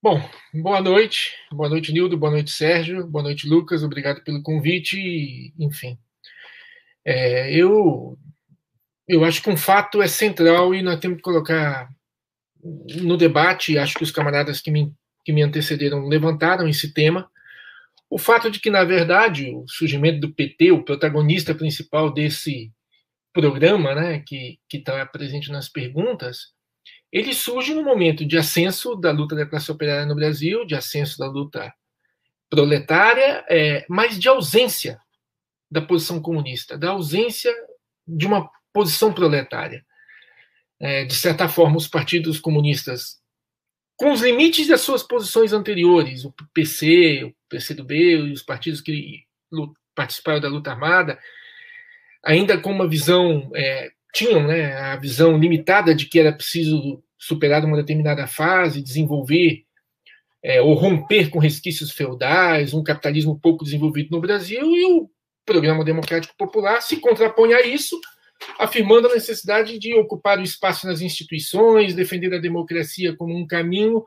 Bom, boa noite. Boa noite, Nildo. Boa noite, Sérgio. Boa noite, Lucas. Obrigado pelo convite. Enfim, é, eu, eu acho que um fato é central e nós temos que colocar no debate. Acho que os camaradas que me, que me antecederam levantaram esse tema. O fato de que, na verdade, o surgimento do PT, o protagonista principal desse programa, né, que está presente nas perguntas, ele surge no momento de ascenso da luta da classe operária no Brasil, de ascenso da luta proletária, é, mas de ausência da posição comunista, da ausência de uma posição proletária. É, de certa forma, os partidos comunistas, com os limites das suas posições anteriores, o PC, o PCdoB e os partidos que participaram da luta armada, ainda com uma visão é, tinham né, a visão limitada de que era preciso superar uma determinada fase, desenvolver é, ou romper com resquícios feudais, um capitalismo pouco desenvolvido no Brasil, e o Programa Democrático Popular se contrapõe a isso, afirmando a necessidade de ocupar o espaço nas instituições, defender a democracia como um caminho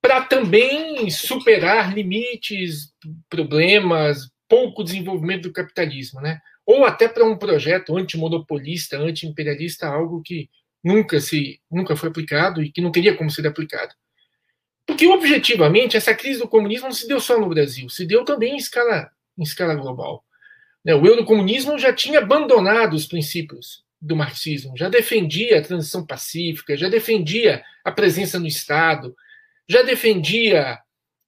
para também superar limites, problemas, pouco desenvolvimento do capitalismo, né? Ou até para um projeto antimonopolista, anti-imperialista, algo que nunca se nunca foi aplicado e que não teria como ser aplicado. Porque objetivamente essa crise do comunismo não se deu só no Brasil, se deu também em escala em escala global. Né, o eurocomunismo já tinha abandonado os princípios do marxismo, já defendia a transição pacífica, já defendia a presença no Estado, já defendia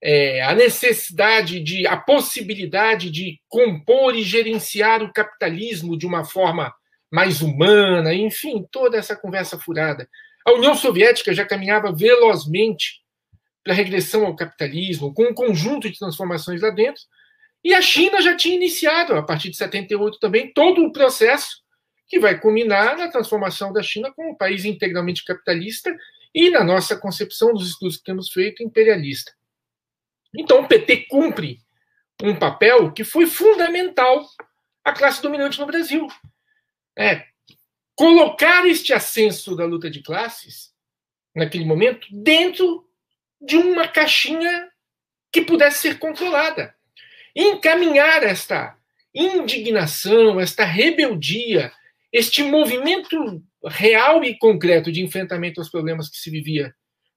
é, a necessidade de, a possibilidade de compor e gerenciar o capitalismo de uma forma mais humana, enfim, toda essa conversa furada. A União Soviética já caminhava velozmente para a regressão ao capitalismo, com um conjunto de transformações lá dentro, e a China já tinha iniciado, a partir de 78 também, todo o processo que vai culminar na transformação da China como um país integralmente capitalista e, na nossa concepção dos estudos que temos feito, imperialista. Então, o PT cumpre um papel que foi fundamental à classe dominante no Brasil. É, colocar este ascenso da luta de classes, naquele momento, dentro de uma caixinha que pudesse ser controlada. Encaminhar esta indignação, esta rebeldia, este movimento real e concreto de enfrentamento aos problemas que se vivia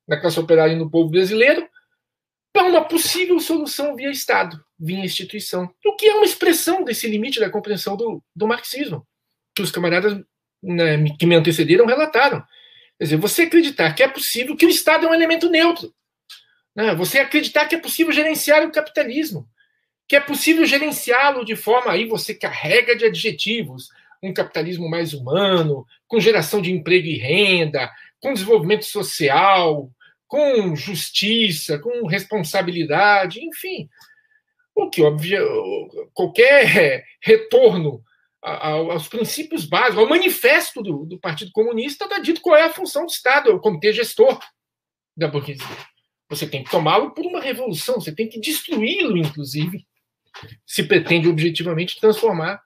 na classe operária e no povo brasileiro para uma possível solução via Estado, via instituição, o que é uma expressão desse limite da compreensão do, do marxismo, que os camaradas né, que me antecederam relataram. Quer dizer, você acreditar que é possível que o Estado é um elemento neutro, né? você acreditar que é possível gerenciar o capitalismo, que é possível gerenciá-lo de forma aí você carrega de adjetivos, um capitalismo mais humano, com geração de emprego e renda, com desenvolvimento social, com justiça, com responsabilidade, enfim. O que, óbvio, qualquer retorno aos princípios básicos, ao manifesto do, do Partido Comunista, está dito qual é a função do Estado, o comitê gestor da burguesia. Você tem que tomá-lo por uma revolução, você tem que destruí-lo, inclusive, se pretende objetivamente transformar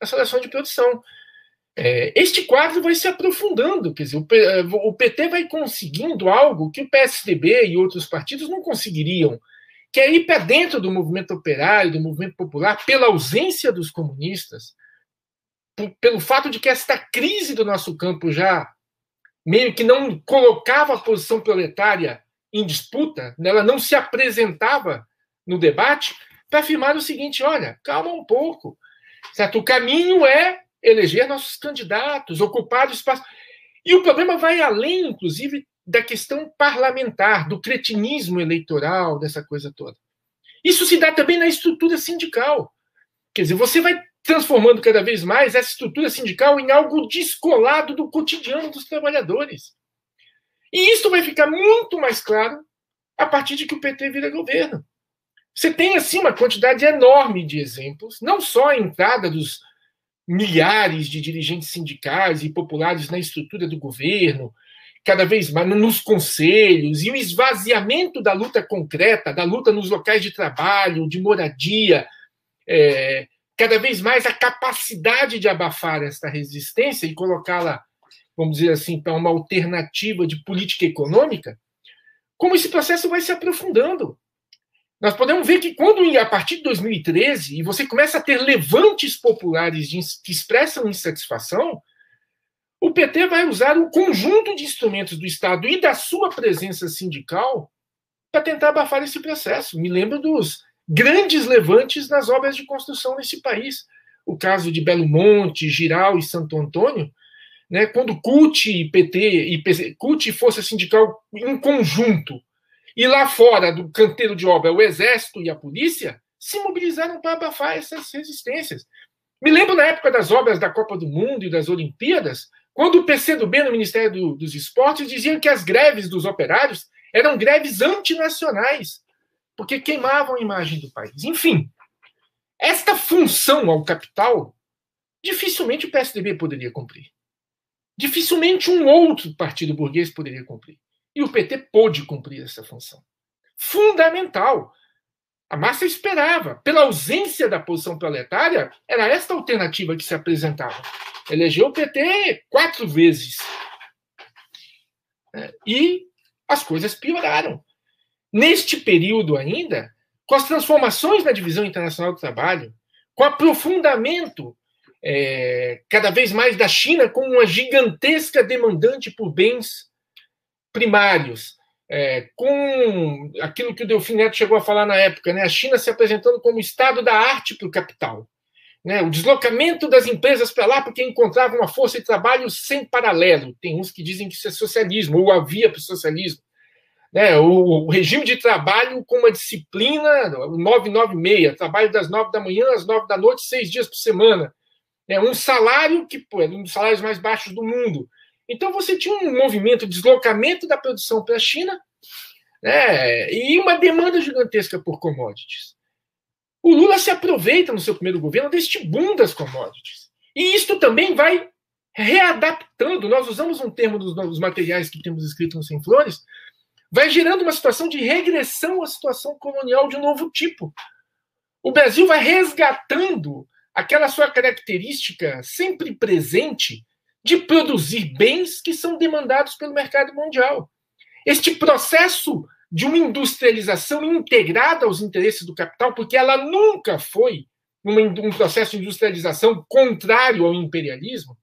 a seleção de produção. É, este quadro vai se aprofundando, quer dizer, o, PT é, vai conseguindo algo que o PSDB e outros partidos não conseguiriam, que é ir para dentro do movimento operário, do movimento popular, pela ausência dos comunistas, pelo fato de que esta crise do nosso campo já meio que não colocava a posição proletária em disputa, né, ela não se apresentava no debate, para afirmar o seguinte: olha, calma um pouco, certo? O caminho é eleger nossos candidatos, ocupar o espaço. E o problema vai além, inclusive, da questão parlamentar, do cretinismo eleitoral, dessa coisa toda. Isso se dá também na estrutura sindical. Quer dizer, você vai transformando cada vez mais essa estrutura sindical em algo descolado do cotidiano dos trabalhadores. E isso vai ficar muito mais claro a partir de que o PT vira governo. Você tem, assim, uma quantidade enorme de exemplos, não só a entrada dos milhares de dirigentes sindicais e populares na estrutura do governo, cada vez mais nos conselhos, e o esvaziamento da luta concreta, da luta nos locais de trabalho, de moradia, é, cada vez mais a capacidade de abafar esta resistência e colocá-la, vamos dizer assim, para uma alternativa de política econômica, como esse processo vai se aprofundando. Nós podemos ver que quando, a partir de 2013, e você começa a ter levantes populares de, que expressam insatisfação, o PT vai usar um conjunto de instrumentos do Estado e da sua presença sindical para tentar abafar esse processo. Me lembro dos grandes levantes nas obras de construção nesse país. O caso de Belo Monte, Giral e Santo Antônio, né, quando CUT e PT e PC, CUT e Força Sindical em conjunto, e lá fora do canteiro de obra, o Exército e a polícia se mobilizaram para abafar essas resistências. Me lembro na época das obras da Copa do Mundo e das Olimpíadas, quando o PCdoB no Ministério do, dos Esportes dizia que as greves dos operários eram greves antinacionais, porque queimavam a imagem do país. Enfim, esta função ao capital, dificilmente o PSDB poderia cumprir. Dificilmente um outro partido burguês poderia cumprir. E o PT pôde cumprir essa função. Fundamental. A massa esperava. Pela ausência da posição proletária, era esta alternativa que se apresentava. Elegeu o PT quatro vezes. É, e as coisas pioraram. Neste período ainda, com as transformações na divisão internacional do trabalho, com o aprofundamento é, cada vez mais da China como uma gigantesca demandante por bens primários, é, com aquilo que o Delfim Neto chegou a falar na época, né, a China se apresentando como estado da arte para o capital. Né, o deslocamento das empresas para lá porque encontrava uma força de trabalho sem paralelo. Tem uns que dizem que isso é socialismo, ou havia para o socialismo. Né, o, o, regime de trabalho com uma disciplina 996, trabalho das 9 da manhã às 9 da noite, seis dias por semana né, um salário que pô, é um dos salários mais baixos do mundo. Então você tinha um movimento de deslocamento da produção para a China né, e uma demanda gigantesca por commodities. O Lula se aproveita no seu primeiro governo deste boom das commodities. E isto também vai readaptando. Nós usamos um termo dos novos materiais que temos escrito no Sem Flores, vai gerando uma situação de regressão à situação colonial de um novo tipo. O Brasil vai resgatando aquela sua característica sempre presente de produzir bens que são demandados pelo mercado mundial. Este processo de uma industrialização integrada aos interesses do capital, porque ela nunca foi um processo de industrialização contrário ao imperialismo,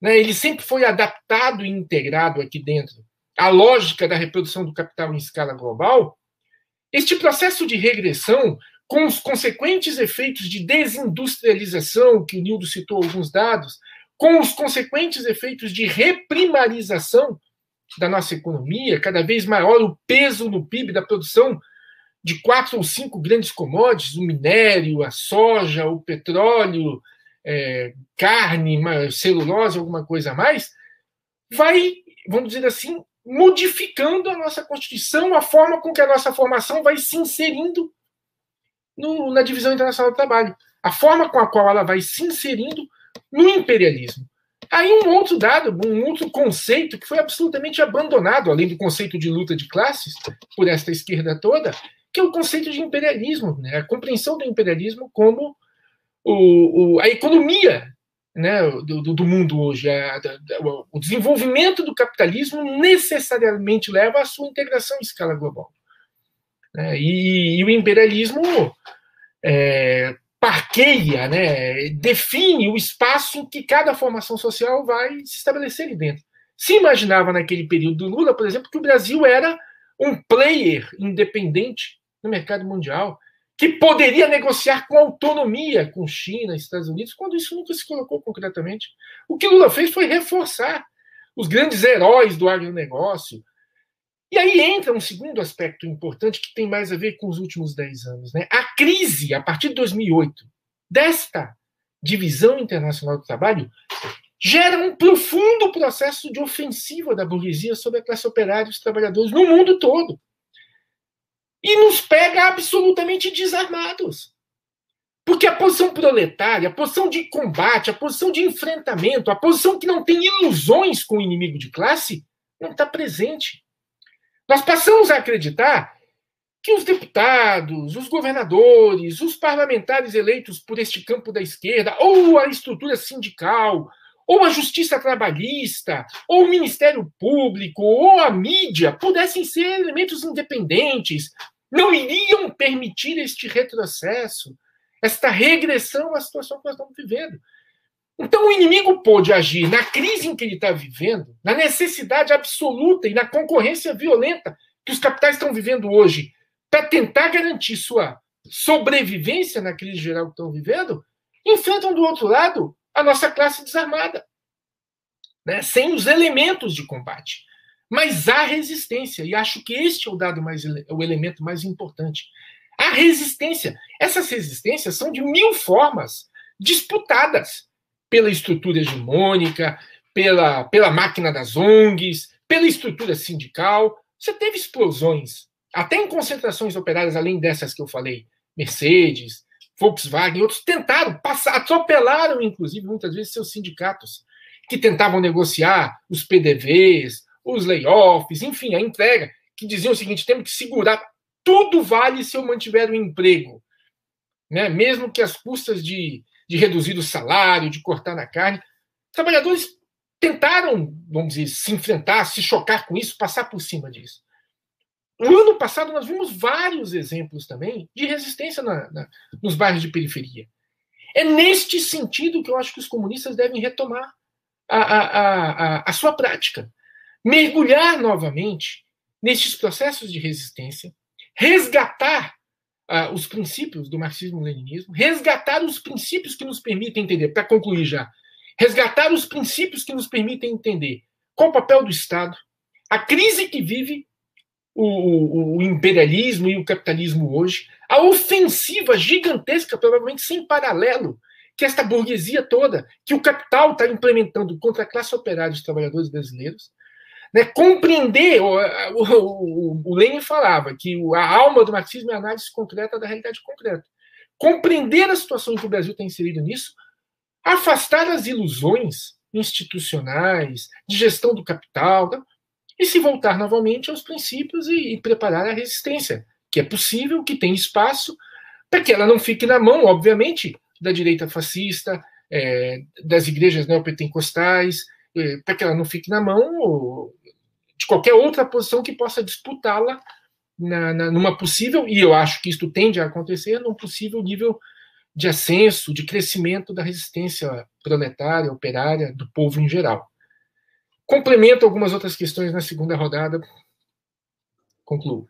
né? ele sempre foi adaptado e integrado aqui dentro à lógica da reprodução do capital em escala global. Este processo de regressão com os consequentes efeitos de desindustrialização, que o Nildo citou alguns dados, com os consequentes efeitos de reprimarização da nossa economia, cada vez maior o peso no PIB da produção de quatro ou cinco grandes commodities, o minério, a soja, o petróleo, é, carne, celulose, alguma coisa a mais, vai, vamos dizer assim, modificando a nossa Constituição, a forma com que a nossa formação vai se inserindo no, na divisão internacional do trabalho. A forma com a qual ela vai se inserindo no imperialismo. Aí um outro dado, um outro conceito que foi absolutamente abandonado, além do conceito de luta de classes, por esta esquerda toda, que é o conceito de imperialismo, né? a compreensão do imperialismo como o, o, a economia né, do, do mundo hoje. A, o desenvolvimento do capitalismo necessariamente leva à sua integração em escala global. Né? E, e, o imperialismo é, né? define o espaço que cada formação social vai se estabelecer ali dentro. Se imaginava naquele período do Lula, por exemplo, que o Brasil era um player independente no mercado mundial, que poderia negociar com autonomia com China, Estados Unidos, quando isso nunca se colocou concretamente. O que Lula fez foi reforçar os grandes heróis do agronegócio, e aí entra um segundo aspecto importante que tem mais a ver com os últimos dez anos. Né? A crise, a partir de 2008, desta divisão internacional do trabalho, gera um profundo processo de ofensiva da burguesia sobre a classe operária e os trabalhadores no mundo todo. E nos pega absolutamente desarmados. Porque a posição proletária, a posição de combate, a posição de enfrentamento, a posição que não tem ilusões com o inimigo de classe, não está presente. Nós passamos a acreditar que os deputados, os governadores, os parlamentares eleitos por este campo da esquerda, ou a estrutura sindical, ou a justiça trabalhista, ou o Ministério Público, ou a mídia pudessem ser elementos independentes, não iriam permitir este retrocesso, esta regressão à situação que nós estamos vivendo. Então, o inimigo pôde agir na crise em que ele está vivendo, na necessidade absoluta e na concorrência violenta que os capitais estão vivendo hoje, para tentar garantir sua sobrevivência na crise geral que estão vivendo, enfrentam do outro lado a nossa classe desarmada, né? sem os elementos de combate. Mas há resistência, e acho que este é o dado mais o elemento mais importante. A resistência. Essas resistências são de mil formas disputadas pela estrutura hegemônica, pela, pela máquina das ONGs, pela estrutura sindical. Você teve explosões, até em concentrações operárias, além dessas que eu falei, Mercedes, Volkswagen, outros tentaram, passar, atropelaram, inclusive, muitas vezes, seus sindicatos, que tentavam negociar os PDVs, os layoffs, enfim, a entrega, que diziam o seguinte: temos que segurar, tudo vale se eu mantiver o emprego. Né? Mesmo que as custas de, de reduzir o salário, de cortar na carne. Trabalhadores tentaram, vamos dizer, se enfrentar, se chocar com isso, passar por cima disso. No ano passado, nós vimos vários exemplos também de resistência na, na, nos bairros de periferia. É neste sentido que eu acho que os comunistas devem retomar a, a, a, a sua prática. Mergulhar novamente nestes processos de resistência, resgatar uh, os princípios do marxismo-leninismo, resgatar os princípios que nos permitem entender, para concluir já, resgatar os princípios que nos permitem entender qual o papel do Estado, a crise que vive o, o, imperialismo e o capitalismo hoje, a ofensiva gigantesca, provavelmente sem paralelo, que esta burguesia toda, que o capital está implementando contra a classe operária dos trabalhadores brasileiros, né, compreender, o, o, o, Lenin falava que a alma do marxismo é a análise concreta da realidade concreta. Compreender a situação em que o Brasil está inserido nisso, afastar as ilusões institucionais, de gestão do capital, tá? E se voltar novamente aos princípios e, e preparar a resistência, que é possível, que tem espaço, para que ela não fique na mão, obviamente, da direita fascista, é, das igrejas neopentecostais, é, para que ela não fique na mão de qualquer outra posição que possa disputá-la na, na, numa possível, e eu acho que isso tende a acontecer, num possível nível de ascenso, de crescimento da resistência proletária, operária, do povo em geral. Complemento algumas outras questões na segunda rodada. Concluo.